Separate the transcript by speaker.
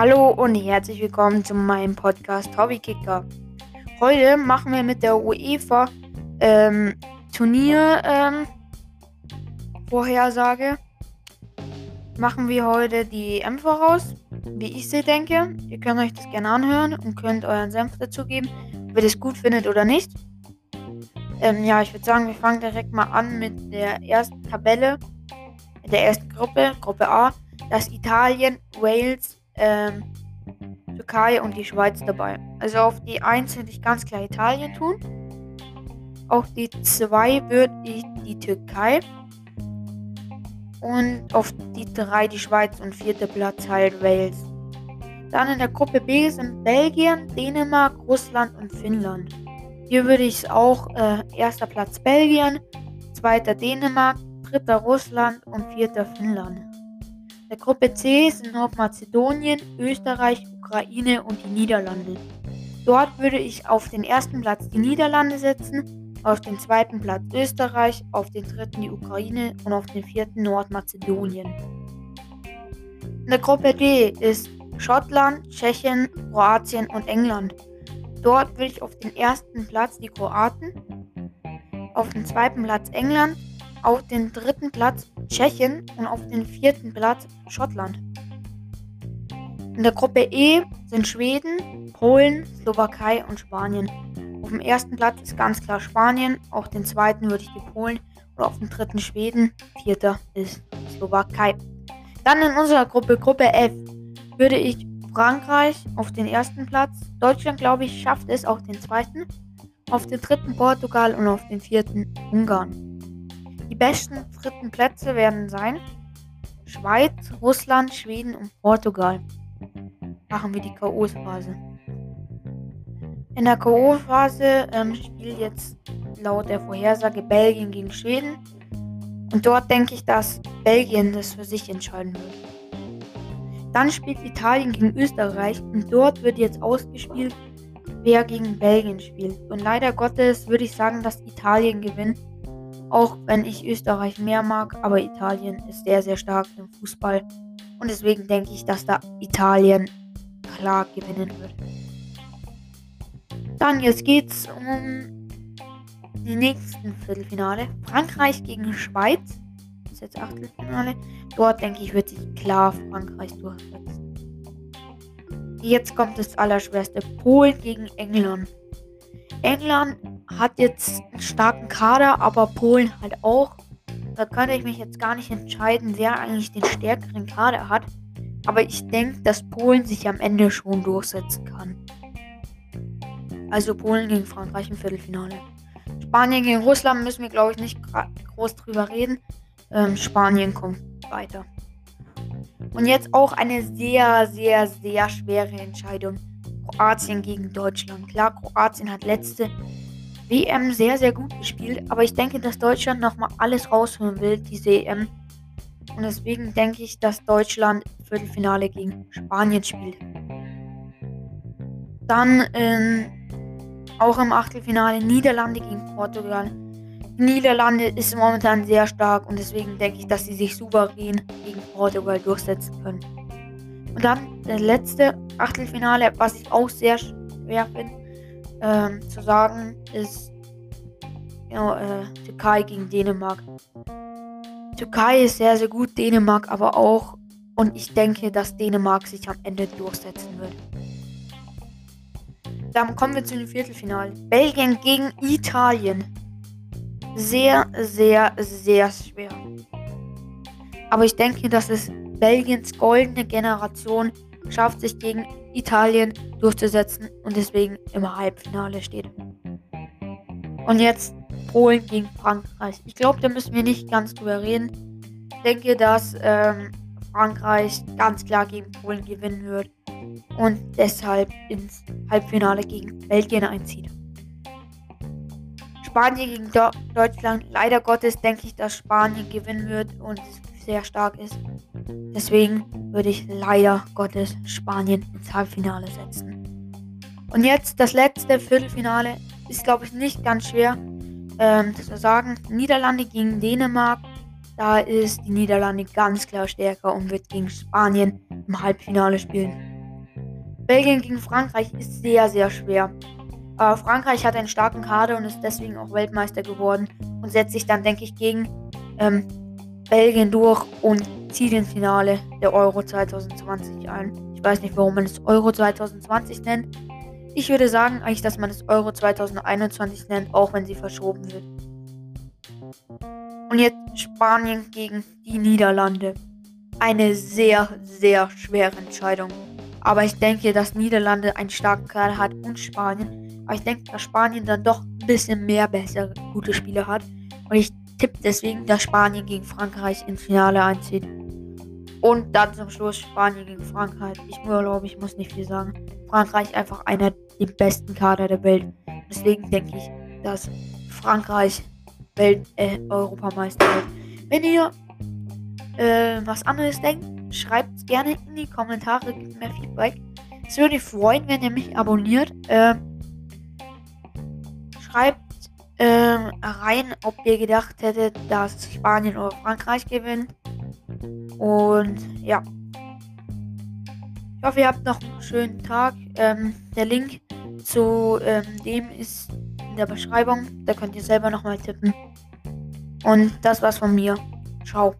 Speaker 1: Hallo und herzlich willkommen zu meinem Podcast Hobbykicker. Heute machen wir mit der UEFA ähm, Turnier ähm, Vorhersage. Machen wir heute die EM voraus, wie ich sie denke. Ihr könnt euch das gerne anhören und könnt euren Senf dazu geben, ob ihr das gut findet oder nicht. Ähm, ja, ich würde sagen, wir fangen direkt mal an mit der ersten Tabelle, der ersten Gruppe, Gruppe A. Das Italien, Wales, ähm, Türkei und die Schweiz dabei. Also auf die 1 würde ich ganz klar Italien tun. Auf die 2 würde ich die Türkei. Und auf die 3 die Schweiz und vierter Platz halt Wales. Dann in der Gruppe B sind Belgien, Dänemark, Russland und Finnland. Hier würde ich es auch äh, erster Platz Belgien, zweiter Dänemark, dritter Russland und vierter Finnland. Der Gruppe C sind Nordmazedonien, Österreich, Ukraine und die Niederlande. Dort würde ich auf den ersten Platz die Niederlande setzen, auf den zweiten Platz Österreich, auf den dritten die Ukraine und auf den vierten Nordmazedonien. In der Gruppe D ist Schottland, Tschechien, Kroatien und England. Dort würde ich auf den ersten Platz die Kroaten, auf den zweiten Platz England, auf den dritten Platz Tschechien und auf den vierten Platz Schottland. In der Gruppe E sind Schweden, Polen, Slowakei und Spanien. Auf dem ersten Platz ist ganz klar Spanien, auf den zweiten würde ich die Polen und auf dem dritten Schweden, vierter ist Slowakei. Dann in unserer Gruppe, Gruppe F, würde ich Frankreich auf den ersten Platz. Deutschland, glaube ich, schafft es auf den zweiten. Auf den dritten Portugal und auf den vierten Ungarn. Die besten dritten Plätze werden sein Schweiz, Russland, Schweden und Portugal. Machen wir die K.O.-Phase. In der K.O.-Phase ähm, spielt jetzt laut der Vorhersage Belgien gegen Schweden. Und dort denke ich, dass Belgien das für sich entscheiden wird. Dann spielt Italien gegen Österreich und dort wird jetzt ausgespielt, wer gegen Belgien spielt. Und leider Gottes würde ich sagen, dass Italien gewinnt. Auch wenn ich Österreich mehr mag, aber Italien ist sehr, sehr stark im Fußball. Und deswegen denke ich, dass da Italien klar gewinnen wird. Dann jetzt geht's um die nächsten Viertelfinale. Frankreich gegen Schweiz ist jetzt Achtelfinale. Dort denke ich, wird sich klar Frankreich durchsetzen. Jetzt kommt das Allerschwerste. Polen gegen England. England hat jetzt einen starken Kader, aber Polen halt auch. Da könnte ich mich jetzt gar nicht entscheiden, wer eigentlich den stärkeren Kader hat. Aber ich denke, dass Polen sich am Ende schon durchsetzen kann. Also Polen gegen Frankreich im Viertelfinale. Spanien gegen Russland müssen wir, glaube ich, nicht groß drüber reden ähm, Spanien kommt weiter. Und jetzt auch eine sehr, sehr, sehr schwere Entscheidung. Kroatien gegen Deutschland. Klar, Kroatien hat letzte WM sehr, sehr gut gespielt, aber ich denke, dass Deutschland nochmal alles rausholen will, diese EM. Und deswegen denke ich, dass Deutschland Viertelfinale gegen Spanien spielt. Dann ähm, auch im Achtelfinale Niederlande gegen Portugal. Niederlande ist momentan sehr stark und deswegen denke ich, dass sie sich souverän gegen Portugal durchsetzen können. Und dann das letzte Achtelfinale, was ich auch sehr schwer finde ähm, zu sagen, ist ja, äh, Türkei gegen Dänemark. Türkei ist sehr, sehr gut, Dänemark aber auch. Und ich denke, dass Dänemark sich am Ende durchsetzen wird. Dann kommen wir zu dem Viertelfinale. Belgien gegen Italien sehr, sehr, sehr schwer. Aber ich denke, dass es Belgiens goldene Generation schafft, sich gegen Italien durchzusetzen und deswegen im Halbfinale steht. Und jetzt Polen gegen Frankreich. Ich glaube, da müssen wir nicht ganz drüber reden. Ich denke, dass ähm, Frankreich ganz klar gegen Polen gewinnen wird und deshalb ins Halbfinale gegen Belgien einzieht. Spanien gegen Do Deutschland. Leider Gottes denke ich, dass Spanien gewinnen wird und sehr stark ist. Deswegen würde ich leider Gottes Spanien ins Halbfinale setzen. Und jetzt das letzte Viertelfinale ist, glaube ich, nicht ganz schwer ähm, zu sagen. Niederlande gegen Dänemark. Da ist die Niederlande ganz klar stärker und wird gegen Spanien im Halbfinale spielen. Belgien gegen Frankreich ist sehr, sehr schwer. Aber Frankreich hat einen starken Kader und ist deswegen auch Weltmeister geworden und setzt sich dann, denke ich, gegen ähm, Belgien durch und zieht ins Finale der Euro 2020 ein. Ich weiß nicht, warum man es Euro 2020 nennt. Ich würde sagen eigentlich, dass man es Euro 2021 nennt, auch wenn sie verschoben wird. Und jetzt Spanien gegen die Niederlande. Eine sehr, sehr schwere Entscheidung. Aber ich denke, dass Niederlande einen starken Kader hat und Spanien. Aber ich denke, dass Spanien dann doch ein bisschen mehr bessere, gute Spieler hat. Und ich tippe deswegen, dass Spanien gegen Frankreich ins Finale einzieht. Und dann zum Schluss Spanien gegen Frankreich. Ich glaube, ich muss nicht viel sagen. Frankreich einfach einer der besten Kader der Welt. Deswegen denke ich, dass Frankreich Welt äh, Europameister wird. Wenn ihr äh, was anderes denkt, schreibt es gerne in die Kommentare, gebt mir Feedback. Es würde mich freuen, wenn ihr mich abonniert. Äh, schreibt ähm, rein, ob ihr gedacht hättet, dass Spanien oder Frankreich gewinnt. Und ja. Ich hoffe, ihr habt noch einen schönen Tag. Ähm, der Link zu ähm, dem ist in der Beschreibung. Da könnt ihr selber nochmal tippen. Und das war's von mir. Ciao.